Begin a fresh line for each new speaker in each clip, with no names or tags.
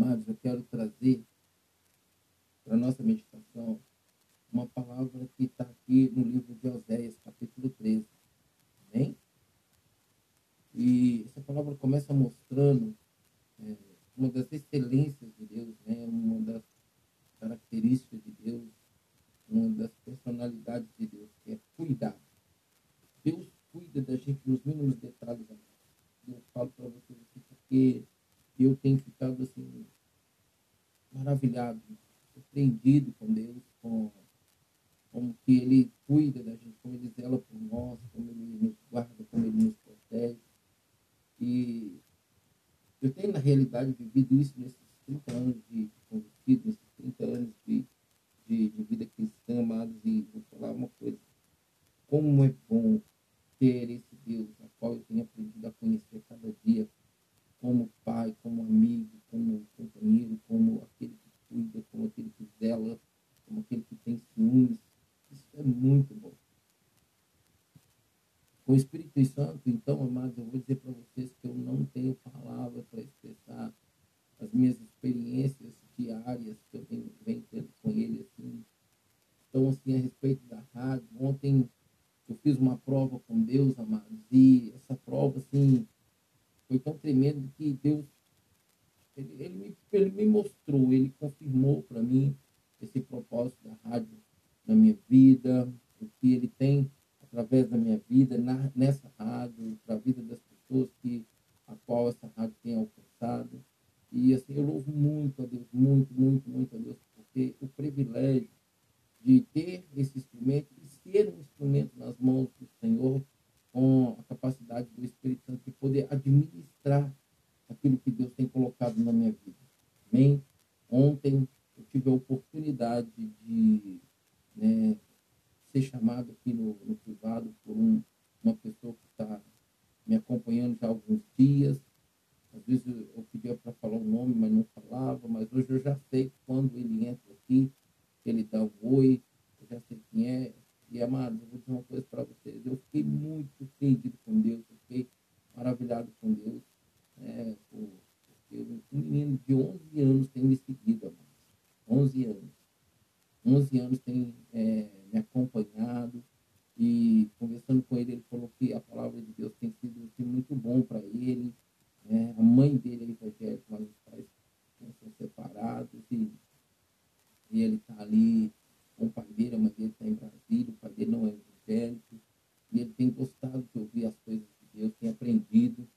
Amados, eu quero trazer para a nossa meditação uma palavra que está aqui no livro de Oséias, capítulo 13. Amém? E essa palavra começa mostrando é, uma das excelências de Deus, né? uma das características de Deus, uma das personalidades de Deus, que é cuidar. Deus cuida da gente nos mínimos detalhes. Eu falo para vocês aqui porque eu tenho ficado assim maravilhado, surpreendido com Deus, com como que Ele cuida da gente, como Ele zela por nós, como Ele nos guarda, como Ele nos protege. E eu tenho, na realidade, vivido isso nesses 30 anos de convertido, nesses 30 anos de, de, de vida cristã, amados, e vou falar uma coisa. Como é bom ter esse Deus, a qual eu tenho aprendido a conhecer cada o pai dele, a mãe dele está em Brasília, o pai dele não é evangélico e ele tem gostado de ouvir as coisas de Deus, tem aprendido.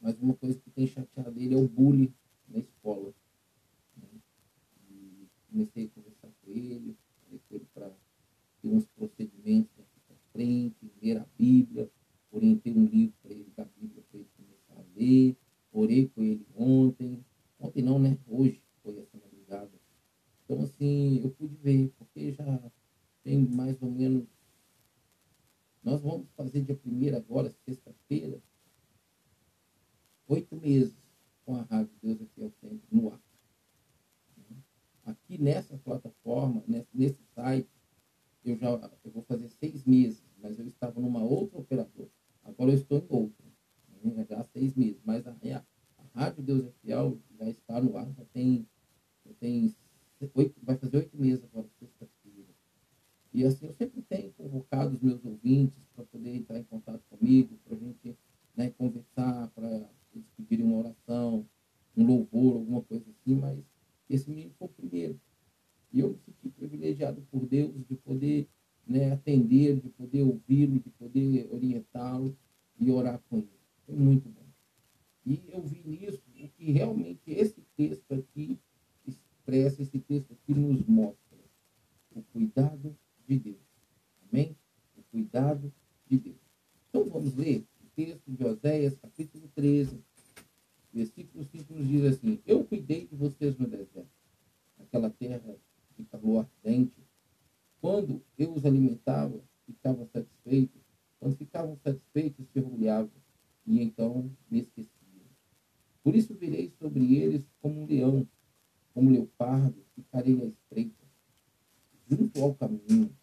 Mas uma coisa que tem chateado ele é o bullying na escola. Né? E comecei a conversar com ele, falei com ele para ter uns procedimentos daqui para frente, ler a Bíblia, orientei um livro para ele da Bíblia para ele começar a ler, orei com ele ontem, ontem não, né? Hoje foi essa madrugada. Então, assim, eu pude ver, porque já tem mais ou menos. Nós vamos fazer dia primeiro agora, sexta-feira, oito meses com a Rádio Deus aqui ao Sempre no ar. Aqui nessa plataforma, nesse site, eu já eu vou fazer seis meses, mas eu estava numa outra operadora. Agora eu estou em outra, né? já há seis meses. Mas a, a, a Rádio Deus é Fiel já está no ar, já tem, já tem oito, vai fazer oito meses agora, sexta-feira. E assim, eu sempre tenho convocado os meus ouvintes para poder entrar em contato comigo, para a gente né, conversar, para eles pedirem uma oração, um louvor, alguma coisa assim, mas esse menino foi o primeiro. E eu me senti privilegiado por Deus de poder né, atender, de poder ouvi-lo, de poder orientá-lo e orar com ele. Foi muito bom. E eu vi nisso o que realmente esse texto aqui expressa, esse texto aqui nos mostra. O cuidado de Deus. Amém? O cuidado de Deus. Então vamos ler o texto de Oséias, capítulo 13, versículo 5 nos diz assim: Eu cuidei de vocês no deserto, aquela terra de calor ardente. Quando eu os alimentava, ficavam satisfeitos. Quando ficavam satisfeitos, se orgulhavam e então me esqueciam. Por isso virei sobre eles como um leão, como leopardo, ficarei à espreita, junto ao caminho,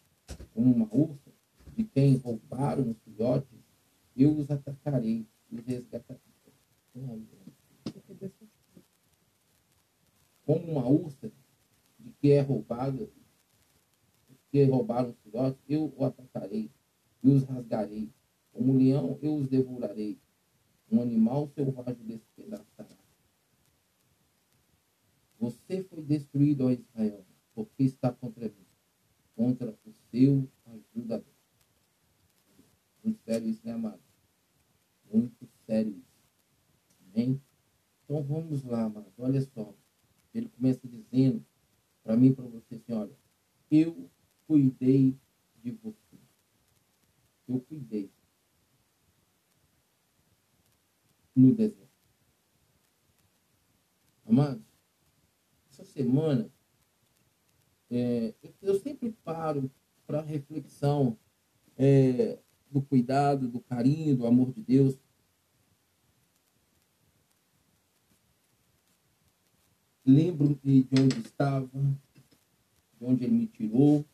como uma ursa de quem roubaram os filhotes, eu os atacarei e os resgatarei. como uma ursa de que é roubada, que roubaram os filhotes, eu o atacarei e os rasgarei. Como leão, eu os devorarei. Um animal selvagem despedaçará. Você foi destruído, ó Israel, porque está contra mim, contra o seu ajudador. Muito sério isso, né, amado? Muito sério isso. Amém? Então vamos lá, amado. Olha só. Ele começa dizendo para mim e para você assim, olha, eu cuidei de você. Eu cuidei. No deserto. Amados, essa semana é, eu sempre paro para reflexão é, do cuidado, do carinho, do amor de Deus. Lembro de onde estava, de onde ele me tirou.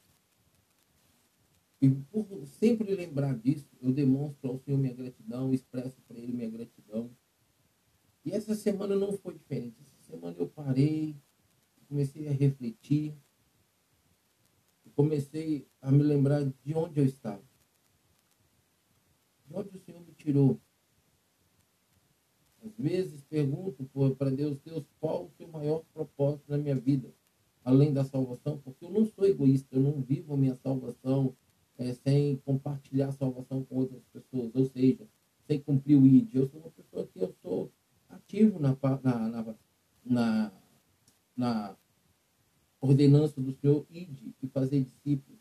E por sempre lembrar disso, eu demonstro ao Senhor minha gratidão, expresso para Ele minha gratidão. E essa semana não foi diferente. Essa semana eu parei, comecei a refletir, comecei a me lembrar de onde eu estava. De onde o Senhor me tirou. Às vezes pergunto para Deus, Deus, qual o teu maior propósito na minha vida? Além da salvação, porque eu não sou egoísta, eu não vivo a minha salvação é, sem compartilhar a salvação com outras pessoas, ou seja, sem cumprir o ID. Eu sou uma pessoa que eu sou ativo na, na, na ordenança do Senhor, e discípulos.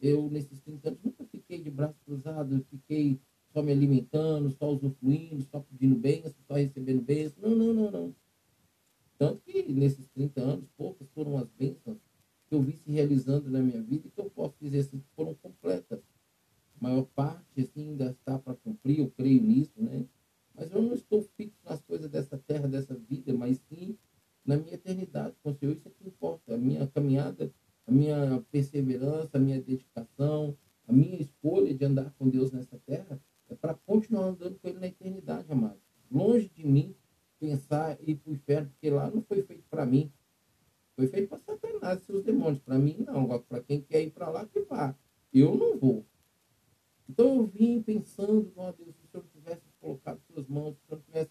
Eu, nesses 30 anos, nunca fiquei de braço cruzado, fiquei só me alimentando, só usufruindo, só pedindo bênçãos, só recebendo bênçãos. Não, não, não, não. Tanto que nesses 30 anos, poucas foram as bênçãos que eu vi se realizando na minha vida e que eu posso dizer assim, que foram completas. A maior parte, assim, ainda está para cumprir, eu creio nisso, né? Mas eu não estou fixo nas coisas dessa terra, dessa vida, mas sim na minha eternidade com o Senhor. Isso é que importa. A minha caminhada, a minha perseverança, a minha dedicação, a minha escolha de andar com Deus nessa terra é para continuar andando com Ele na eternidade, amado. Longe de mim pensar ir para o inferno, porque lá não foi feito para mim. Foi feito para Satanás e seus demônios. Para mim, não. Para quem quer ir para lá, que vá. Eu não vou. Então eu vim pensando, ó Deus, se o Senhor tivesse colocado suas mãos, se o Senhor tivesse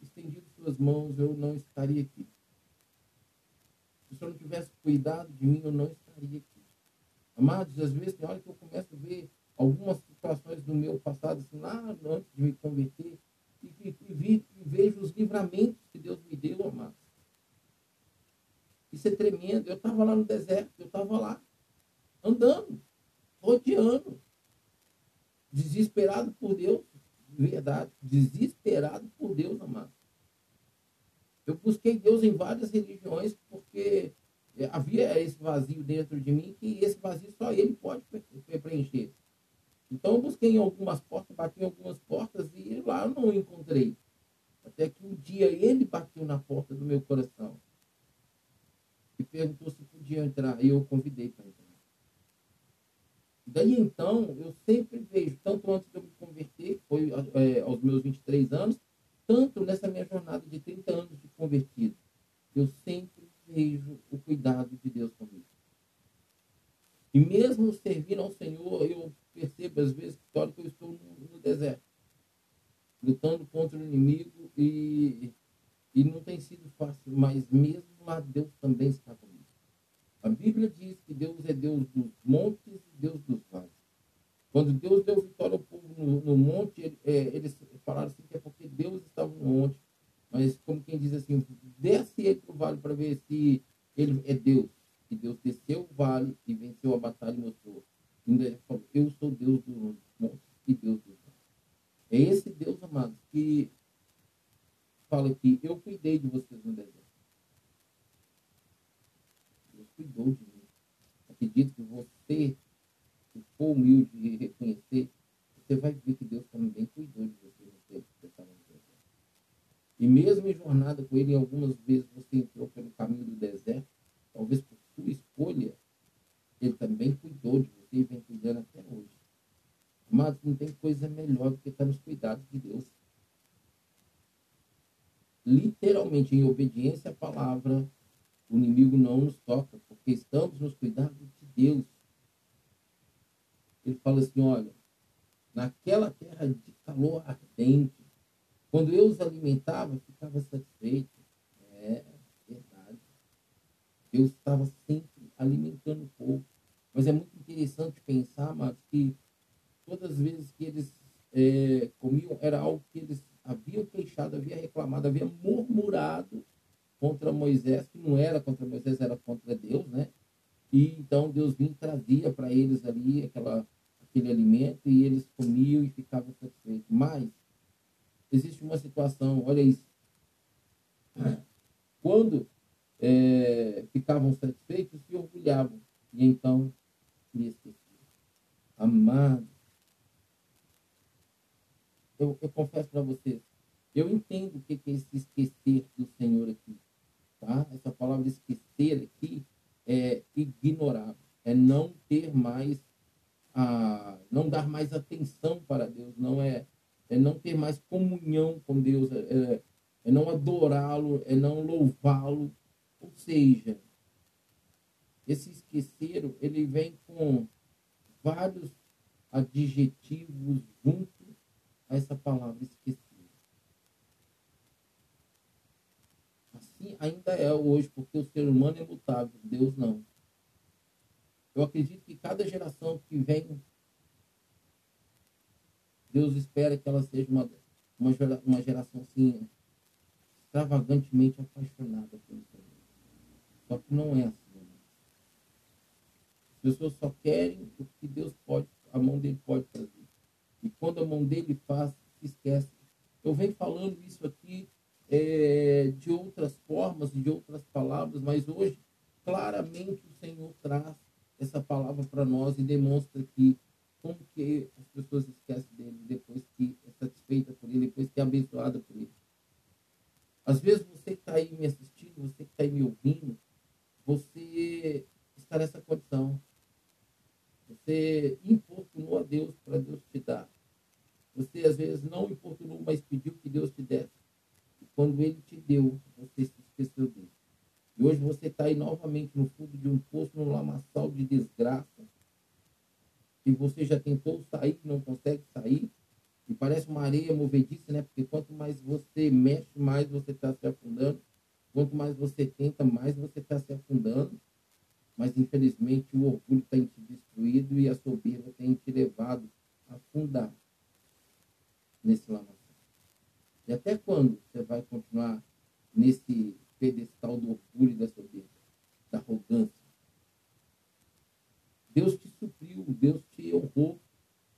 estendido suas mãos, eu não estaria aqui. Se o Senhor não tivesse cuidado de mim, eu não estaria aqui. Amados, às vezes tem hora que eu começo a ver algumas situações do meu passado, assim, lá antes de me converter, e, e, e, e vejo os livramentos que Deus me deu, amados. Isso é tremendo. Eu estava lá no deserto, eu estava lá, andando, rodeando, desesperado por Deus, verdade, desesperado por Deus, amado. Eu busquei Deus em várias religiões porque havia esse vazio dentro de mim que esse vazio só ele pode preencher. Então eu busquei em algumas portas, bati em algumas portas e lá eu não encontrei. Até que um dia ele bateu na porta do meu coração perguntou se podia entrar. E eu convidei para entrar. Daí então, eu sempre vejo, tanto antes de eu me converter, foi é, aos meus 23 anos, tanto nessa minha jornada de 30 anos de convertido, eu sempre vejo o cuidado de Deus comigo. E mesmo servindo ao Senhor, eu percebo às vezes que eu estou no, no, deserto, lutando contra o inimigo e, e não tem sido fácil, mas mesmo lá Deus também está comigo. A Bíblia diz que Deus é Deus dos montes e Deus dos vales. Quando Deus deu vitória ao povo no, no monte, ele, é, eles falaram assim que é porque Deus estava no monte. Mas como quem diz assim, desce ele para o vale para ver se ele é Deus. E Deus desceu o vale e venceu a batalha e mostrou. Falou, eu sou Deus do monte e Deus dos vales. É esse Deus, amados, que fala que eu cuidei de vocês no deserto. Deus cuidou de mim. Acredito que você se for humilde e reconhecer, você vai ver que Deus também cuidou de você no deserto. E mesmo em jornada com Ele, algumas vezes você entrou pelo caminho do deserto, talvez por sua escolha, Ele também cuidou de você e vem cuidando até hoje. Mas não tem coisa melhor do que estar nos cuidados de Deus. Literalmente, em obediência à palavra, o inimigo não nos toca, porque estamos nos cuidados de Deus. Ele fala assim: olha, naquela terra de calor ardente, quando eu os alimentava, ficava satisfeito. É verdade. Deus estava sempre alimentando o povo. Mas é muito interessante pensar, mas que todas as vezes que eles é, comiam, era algo Moisés, que não era contra Moisés, era contra Deus, né? E então Deus vinha e trazia para eles ali aquela, aquele alimento e eles comiam e ficavam satisfeitos. Mas existe uma situação, olha isso. Quando é, ficavam satisfeitos, se orgulhavam e então me esqueciam. Amado, eu, eu confesso para vocês, eu entendo o que é esse esquecer do Senhor aqui. Tá? Essa palavra esquecer aqui é ignorar, é não ter mais, a, não dar mais atenção para Deus, não é, é não ter mais comunhão com Deus, é, é, é não adorá-lo, é não louvá-lo. Ou seja, esse esquecer, ele vem com vários adjetivos juntos a essa palavra esquecer. Assim ainda é hoje, porque o ser humano é mutável, Deus não. Eu acredito que cada geração que vem, Deus espera que ela seja uma, uma, uma geração assim, extravagantemente apaixonada pelo Senhor. Só que não é assim. As pessoas só querem o que Deus pode, a mão dele pode fazer. E quando a mão dele faz, esquece. Eu venho falando isso aqui é, de outras formas, de outras palavras, mas hoje, claramente, o Senhor traz essa palavra para nós e demonstra que como que as pessoas esquecem dele depois que é satisfeita por ele, depois que é abençoada por ele. Às vezes você que está aí me assistindo, você que está aí me ouvindo, você está nessa condição. Você importunou a Deus para Deus te dar. Você às vezes não importunou, mas pediu que Deus te desse. E quando Ele te deu, você se esqueceu dele. E hoje você está aí novamente no fundo de um poço, num lamaçal de desgraça. E você já tentou sair, não consegue sair. E parece uma areia movediça, né? Porque quanto mais você mexe, mais você está se afundando. Quanto mais você tenta, mais você está se afundando. Mas infelizmente o orgulho tem te destruído e a soberba tem te levado a afundar nesse lamaçal. E até quando você vai continuar nesse pedestal do orgulho e da soberba, da arrogância? Deus te supriu, Deus te honrou,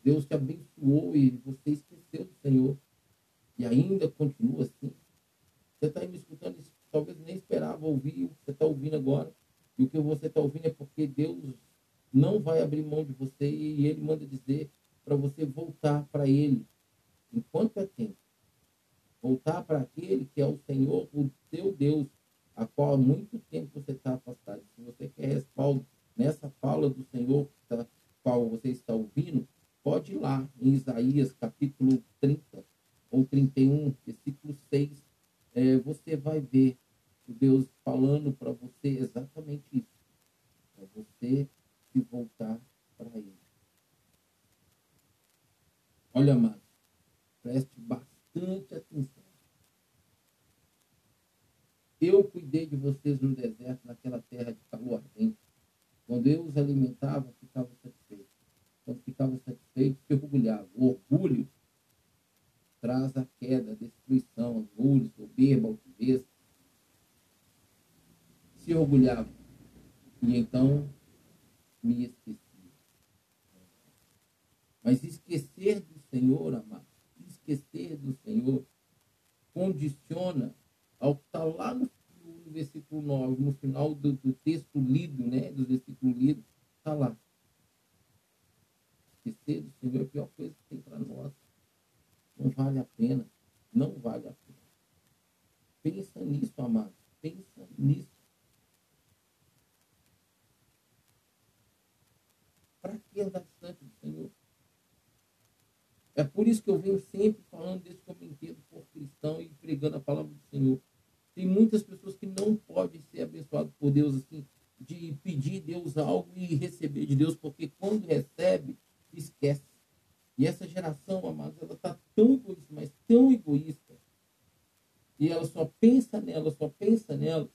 Deus te abençoou e você esqueceu do Senhor. E ainda continua assim. Você está me escutando, talvez nem esperava ouvir o que você está ouvindo agora. E o que você está ouvindo é porque Deus não vai abrir mão de você e Ele manda dizer para você voltar para Ele enquanto é tempo. Voltar para aquele que é o Senhor, o teu Deus, a qual há muito tempo você está afastado. Se você quer respaldo nessa fala do Senhor, da qual você está ouvindo, pode ir lá em Isaías capítulo 30 ou 31, versículo 6. É, você vai ver Deus falando para você exatamente isso. Para você se voltar para Ele. Olha, amado, Preste bastante atenção. Eu cuidei de vocês no deserto, naquela terra de calor ardente. Quando eu os alimentava, ficava satisfeito. Quando ficava satisfeito, se orgulhava. O orgulho traz a queda, a destruição, orgulho, soberba, altivez. Se orgulhava. E então me esquecia. Mas esquecer do Senhor, amado, esquecer do Senhor condiciona ao que está lá no, versículo 9, no final do, do texto lido, né, do versículo lido, está lá. Esquecer do Senhor é a pior coisa que tem para nós. Não vale a pena. Não vale a pena. Pensa nisso, amado. Pensa nisso. Para que andar distante do Senhor? É por isso que eu venho sempre falando desse cometido por cristão e pregando a palavra do Senhor. Tem muitas pessoas que não podem ser abençoadas por por Deus, assim, de pedir Deus algo e receber de Deus, porque quando recebe, esquece. E essa geração, amados, ela está tão egoísta, mas tão egoísta, e ela só pensa nela, só pensa nela,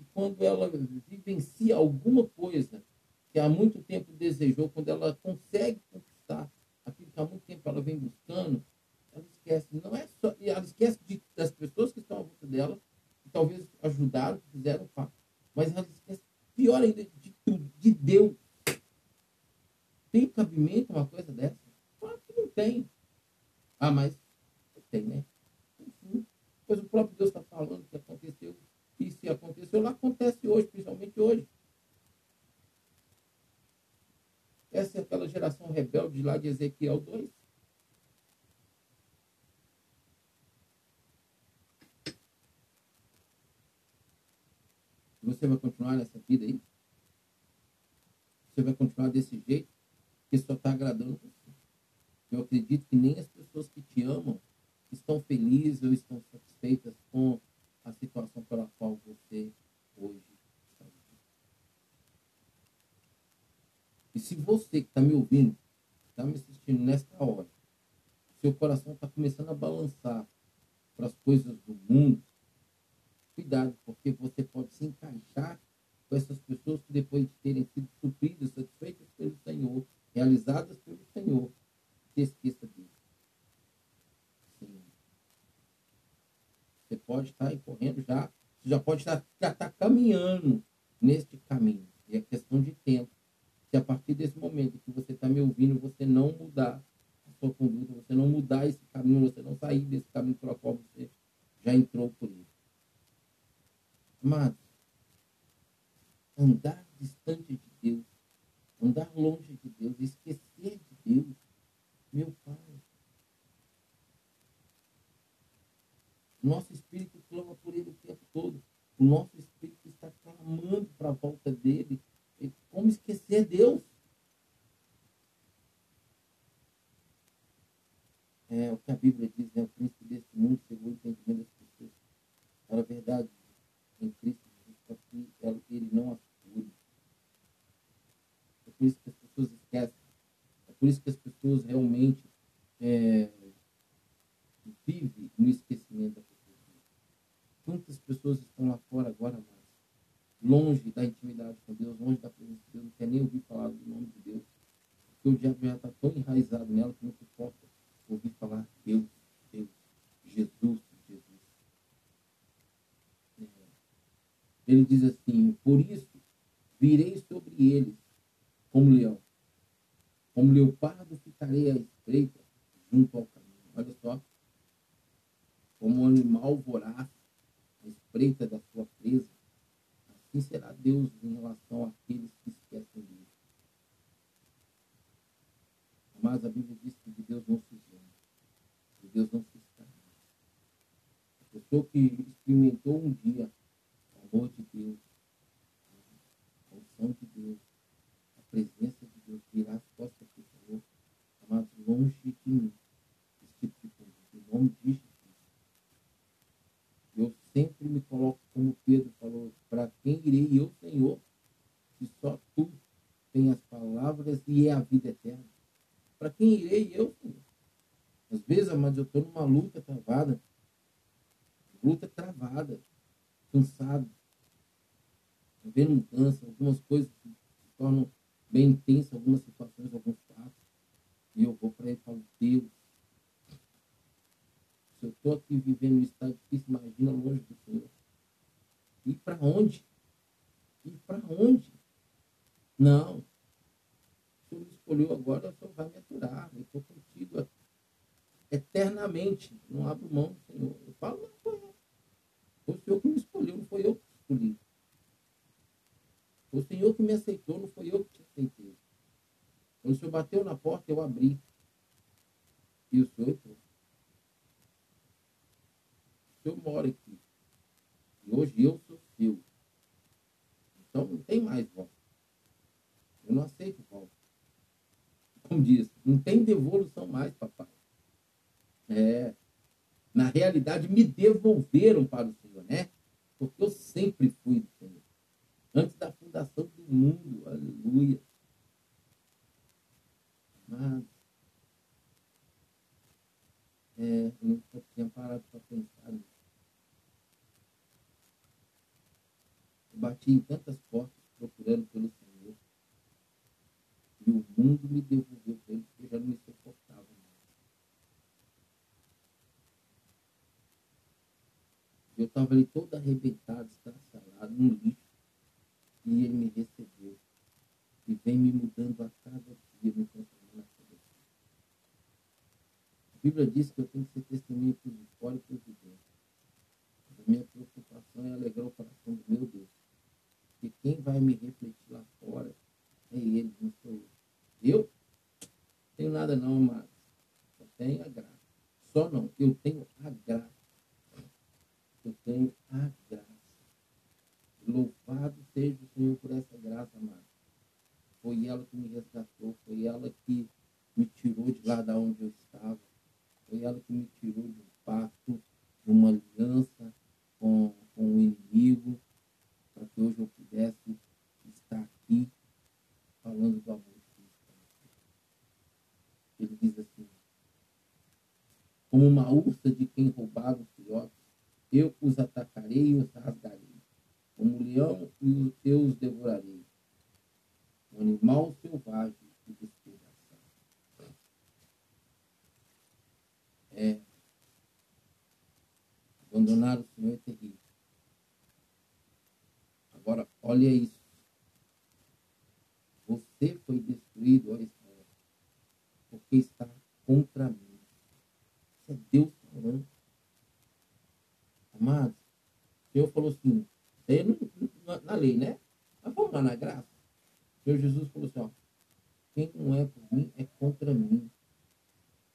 e quando ela vivencia alguma coisa que há muito tempo desejou, quando ela consegue conquistar aquilo que há muito tempo ela vem buscando, ela esquece. Não é só, ela esquece de, das pessoas que estão à volta dela, que talvez ajudaram, que fizeram parte, mas ela esquece, pior ainda, de tudo, de Deus. Tem cabimento uma coisa dessa? Claro que não tem. Ah, mas tem, né? Enfim, pois o próprio Deus está falando que aconteceu. E se aconteceu, lá acontece hoje, principalmente hoje. Essa é aquela geração rebelde lá de Ezequiel 2. Você vai continuar nessa vida aí? Você vai continuar desse jeito? Que só está agradando você. Eu acredito que nem as pessoas que te amam estão felizes ou estão satisfeitas com a situação pela qual você hoje está vivendo. E se você que está me ouvindo, está me assistindo nesta hora, seu coração está começando a balançar para as coisas do mundo, cuidado, porque você pode se encaixar com essas pessoas que depois de terem sido supridas, satisfeitas pelo Senhor, realizadas pelo Senhor, se esqueça disso. Sim. Você pode estar aí correndo já, você já pode estar, já estar caminhando neste caminho. E é questão de tempo. Se a partir desse momento que você está me ouvindo, você não mudar a sua conduta, você não mudar esse caminho, você não sair desse caminho pelo qual você já entrou por ele. Amados, andar distante de Deus, andar longe de Deus, esquecer de Deus, meu Pai. Nosso espírito clama por Ele o tempo todo. O nosso espírito está clamando para a volta dele. Como esquecer Deus? É o que a Bíblia diz, né? O príncipe desse mundo chegou o entendimento das pessoas. Para a verdade, em Cristo Jesus que ele não as. É por isso que as pessoas esquecem. É por isso que as pessoas realmente é, vivem no esquecimento da pessoa. Quantas pessoas estão lá fora agora, mais longe da intimidade com Deus, longe da presença de Deus, não quer nem ouvir falar do nome de Deus, porque o diabo já está tão enraizado nela que não suporta ouvir falar Deus, Deus, Jesus, Ele diz assim: Por isso virei sobre eles como leão, como leopardo ficarei à espreita junto ao caminho. Olha só, como um animal voraz à espreita da sua presa, assim será Deus em relação àqueles que esquecem dele. Mas a Bíblia diz que de Deus não se zomba, de Deus não se escapa. A pessoa que experimentou um dia amor de Deus, a unção de Deus, a presença de Deus, virar as costas para o Senhor, amados, longe de mim, esse tipo de coisa, em nome de Jesus. Eu sempre me coloco como Pedro falou, para quem irei eu, Senhor, se só tu tem as palavras e é a vida eterna. Para quem irei eu, Senhor? Às vezes, amados, eu estou numa luta travada, luta travada, cansado, vendo um câncer, algumas coisas se tornam bem intensas, algumas situações, alguns fatos. E eu vou para ele e falo, Deus, se eu estou aqui vivendo um estado difícil, imagina longe do Senhor. E para onde? E para onde? Não. O Senhor me escolheu agora, o Senhor vai me aturar. Eu estou contigo eternamente. Não abro mão do Senhor. Eu falo, não, foi eu. Foi o Senhor que me escolheu, não foi eu que escolhi. Foi o Senhor que me aceitou, não foi eu que te aceitei. Quando o Senhor bateu na porta, eu abri. E o Senhor entrou. O Senhor mora aqui. E hoje eu sou seu. Então não tem mais volta. Eu não aceito volta. Como diz, não tem devolução mais, papai. É. Na realidade, me devolveram para o Senhor, né? Porque eu sempre fui do Senhor. do mundo. Aleluia. Mas é, eu nunca tinha parado para pensar nisso. Bati em tantas portas procurando pelo Senhor. E o mundo me devolveu para porque eu já não me suportava mais. Eu estava ali todo arrebentado, estraçalado, no lixo. E ele me recebeu. E vem me mudando a cada dia, me transformando a cada dia. A Bíblia diz que eu tenho que ser testemunha para os fora e para os de dentro. A minha preocupação é alegrar o coração do meu Deus. Porque quem vai me refletir lá fora é ele, não sou eu. Eu? Tenho nada não, mas só tenho a graça. Só não, eu tenho a graça. Eu tenho a graça. Louvado seja o Senhor por essa graça, amado. Foi ela que me resgatou, foi ela que me tirou de lá da onde eu estava. Foi ela que me tirou de um pacto, de uma aliança com, com o inimigo, para que hoje eu pudesse estar aqui falando do amor de Cristo. Ele diz assim, como uma ursa de quem roubaram os filhotes, eu os atacarei e os rasgarei. Como leão, eu os devorarei. Um animal selvagem e despedaçado. É. Abandonar o Senhor é terrível. Olha isso. Você foi destruído, ó Israel, porque está contra mim. Isso é Deus falando. Amados, o Senhor falou assim, é na, na lei, né? Mas vamos lá na graça. O Senhor Jesus falou assim, ó, quem não é por mim é contra mim.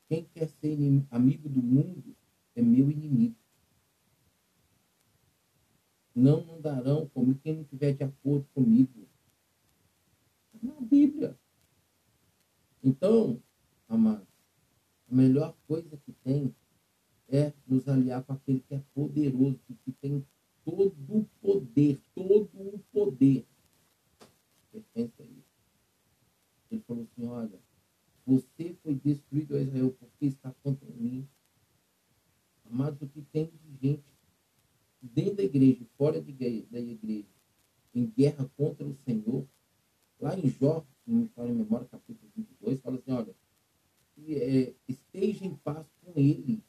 Quem quer ser amigo do mundo é meu inimigo não mandarão comigo quem não estiver de acordo comigo. Na Bíblia. Então, amados, a melhor coisa que tem é nos aliar com aquele que é poderoso, que tem todo o poder, todo o poder. Pensa aí. Ele falou assim, olha, você foi destruído, Israel, porque está contra mim. Amados, o que tem de gente dentro da igreja fora de, da igreja, em guerra contra o Senhor, lá em Jó, se não me fala em memória, capítulo 22, fala assim, olha, é, esteja em paz com ele.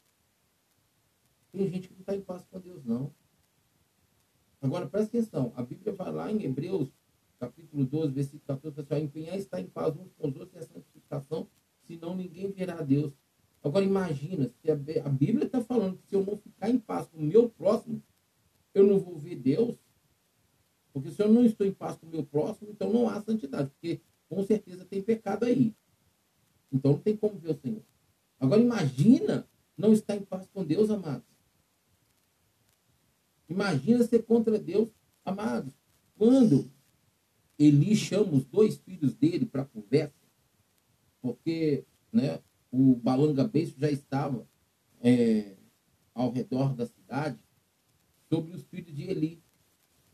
Tem gente que não está em paz com Deus, não. Agora, presta atenção, a Bíblia vai lá em Hebreus, capítulo 12, versículo 14, fala assim, empenhar está em paz uns com os outros e a santificação, senão ninguém verá a Deus. Agora, imagina, se a, Bíblia está falando que se eu não ficar em paz com o meu próximo, eu não vou ver Deus, porque se eu não estou em paz com o meu próximo, então não há santidade, porque com certeza tem pecado aí. Então não tem como ver o Senhor. Agora imagina não estar em paz com Deus, amados. Imagina ser contra Deus, amados. Quando Eli chama os dois filhos dele para conversa, porque né, o balanga beijo já estava é, ao redor da cidade, sobre os filhos de Eli,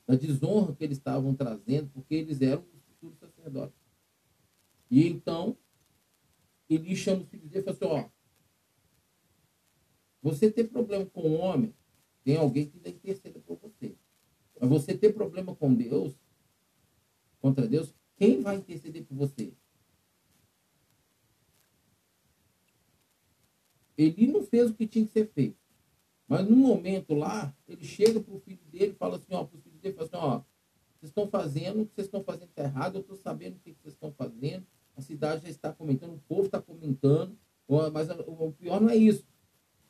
da desonra que eles estavam trazendo, porque eles eram os futuros sacerdotes. E então, Eli chama os filhos dele e fala assim, ó, você ter problema com o homem, tem alguém que ainda interceda por você. Mas você ter problema com Deus, contra Deus, quem vai interceder por você? Ele não fez o que tinha que ser feito. Mas no momento lá, ele chega para o filho dele e fala assim, ó, para o filho dele, fala assim, ó, vocês estão fazendo, o que vocês estão fazendo está errado, eu estou sabendo o que vocês estão fazendo, a cidade já está comentando, o povo está comentando, mas o pior não é isso.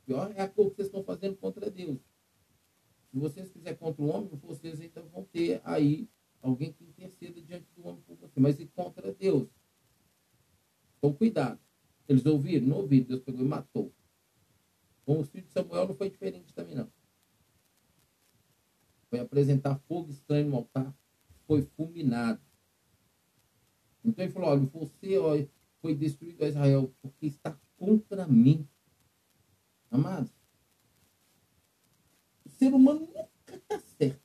O pior é aquilo que vocês estão fazendo contra Deus. Se vocês fizerem contra o homem, vocês então vão ter aí alguém que interceda diante do homem por você. Mas e contra Deus? Então, cuidado. Eles ouviram? Não ouviram. Deus pegou e matou. Com os filhos de Samuel não foi diferente também, não. Foi apresentar fogo estranho no altar, foi fulminado. Então ele falou: olha, você ó, foi destruído a Israel porque está contra mim. Amados, o ser humano nunca está certo.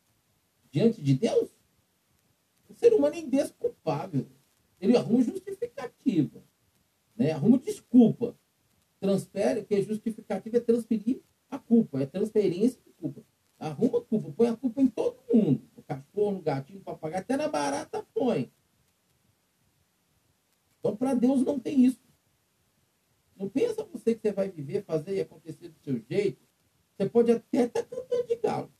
Diante de Deus, O ser humano é indesculpável. Ele arruma justificativa, né? arruma desculpa. Transfere, que é justificativa é transferir a culpa, é transferência de culpa. Arruma culpa, põe a culpa em todo mundo. O cachorro, no gatinho, no papagaio, até na barata põe. Então, para Deus não tem isso. Não pensa você que você vai viver, fazer e acontecer do seu jeito. Você pode até estar tá cantando de galo.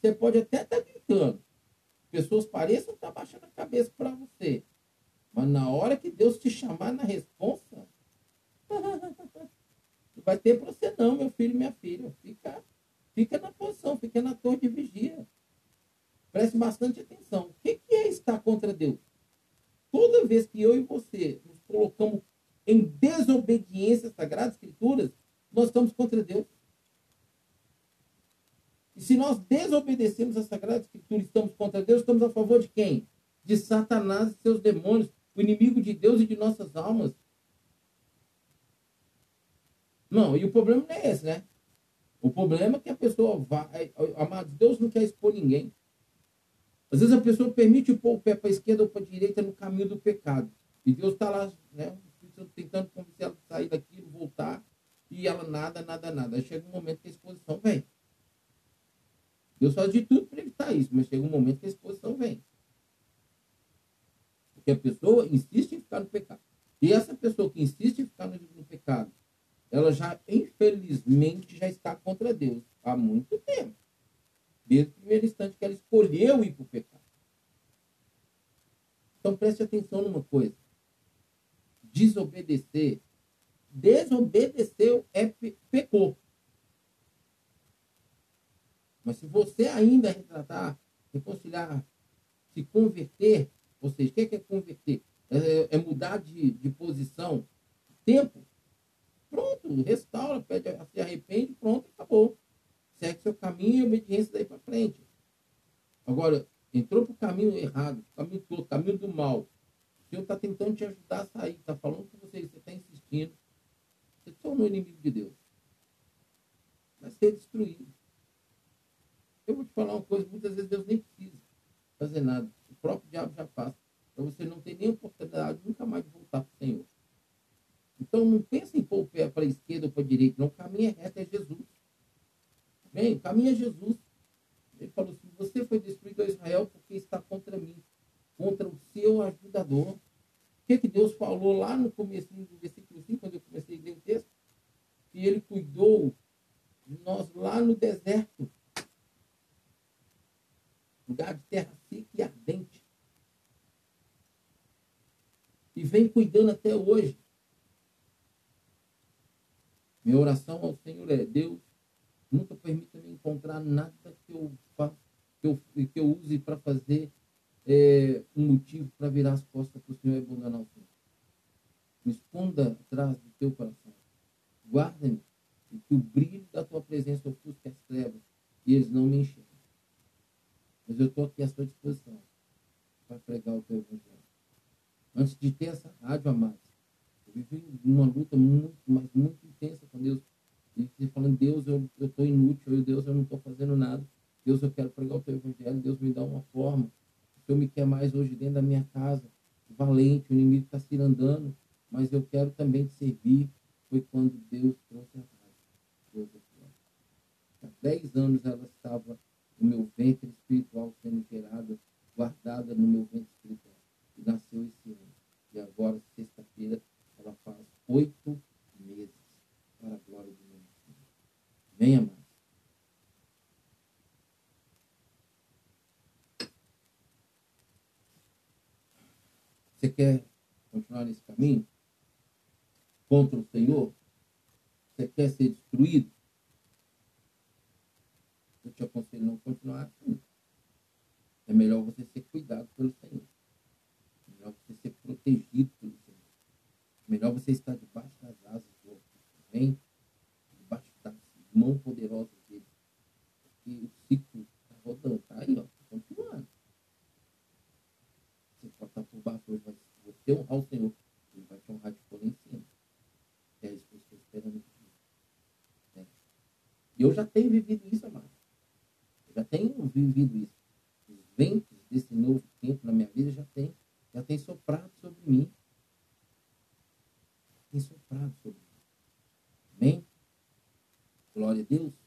Você pode até estar tá gritando. Pessoas pareçam estar tá baixando a cabeça para você. Mas na hora que Deus te chamar na resposta, não vai ter para você não, meu filho e minha filha. Fica, fica na posição, fica na torre de vigia. Preste bastante atenção. O que é estar contra Deus? Toda vez que eu e você nos colocamos em desobediência às Sagradas Escrituras, nós estamos contra Deus. E se nós desobedecemos às Sagradas Escrituras estamos contra Deus, estamos a favor de quem? De Satanás e seus demônios, o inimigo de Deus e de nossas almas. Não, e o problema não é esse, né? O problema é que a pessoa vai. Amado, Deus não quer expor ninguém. Às vezes a pessoa permite pôr o pé para a esquerda ou para a direita no caminho do pecado. E Deus está lá, né? Tentando convencer ela de sair daquilo, voltar. E ela nada, nada, nada. Aí chega um momento que a exposição vem. Deus faz de tudo para evitar isso, mas chega um momento que a exposição vem. Porque a pessoa insiste em ficar no pecado. E essa pessoa que insiste em ficar no, no pecado, ela já, infelizmente, já está contra Deus há muito tempo. Desde o primeiro instante que ela escolheu ir para o pecado. Então preste atenção numa coisa. Desobedecer. Desobedeceu é pe pecou. Mas se você ainda retratar, reconciliar, se converter, ou seja, o que é, é converter? É, é mudar de, de posição, tempo. Pronto, restaura, pede, se arrepende, pronto, acabou segue seu caminho e obediência daí para frente. Agora, entrou para o caminho errado, caminho todo, caminho do mal. O Senhor está tentando te ajudar a sair, está falando com você, você está insistindo. Você se tornou inimigo de Deus. Vai ser destruído. Eu vou te falar uma coisa, muitas vezes Deus nem precisa fazer nada. O próprio diabo já faz. Para você não ter nem oportunidade nunca mais de voltar para o Senhor. Então não pense em pôr o pé para a esquerda ou para a direita, não. O caminho é reto, é Jesus. Bem, o caminho é Jesus. Ele falou assim: você foi destruído a Israel porque está contra mim, contra o seu ajudador. O que, que Deus falou lá no começo do versículo 5, quando eu comecei a ler o texto? Que ele cuidou de nós lá no deserto. Lugar de terra seca e ardente. E vem cuidando até hoje. Minha oração ao Senhor é: Deus, Nunca permita-me encontrar nada que eu faça, que eu, que eu use para fazer é, um motivo para virar as costas para o Senhor e abandonar o Senhor. Me esconda atrás do teu coração. Guarda-me e que o brilho da tua presença ofusque as trevas e eles não me enxergam. Mas eu estou aqui à sua disposição para pregar o teu evangelho. Antes de ter essa rádio, amados, eu vivi uma luta muito, mas muito intensa com Deus e falando, Deus, eu estou inútil, eu, Deus, eu não estou fazendo nada. Deus, eu quero pregar o teu evangelho, Deus me dá uma forma. O Senhor me quer mais hoje dentro da minha casa, valente, o inimigo está se andando, mas eu quero também te servir. Foi quando Deus trouxe a paz. Há dez anos ela estava no meu ventre espiritual sendo gerada, guardada no meu ventre espiritual. E nasceu esse ano. E agora, sexta-feira, ela faz oito meses para a glória de Venha mais. Você quer continuar nesse caminho? Contra o Senhor? Você quer ser destruído? Eu te aconselho não continuar assim. É melhor você ser cuidado pelo Senhor. É melhor você ser protegido pelo Senhor. Melhor você estar debaixo das asas do outro. Amém? mão poderosa dele. E o ciclo está rodando, está aí, ó, tá continuando. Você pode estar por baixo hoje, mas se você honrar o Senhor, ele vai te honrar de por em cima. É isso que eu estou esperando. É. E eu já tenho vivido isso, amado. Eu já tenho vivido isso. Os ventos desse novo tempo na minha soprado sobre mim. Tem soprado sobre mim. Amém? Glória a Deus.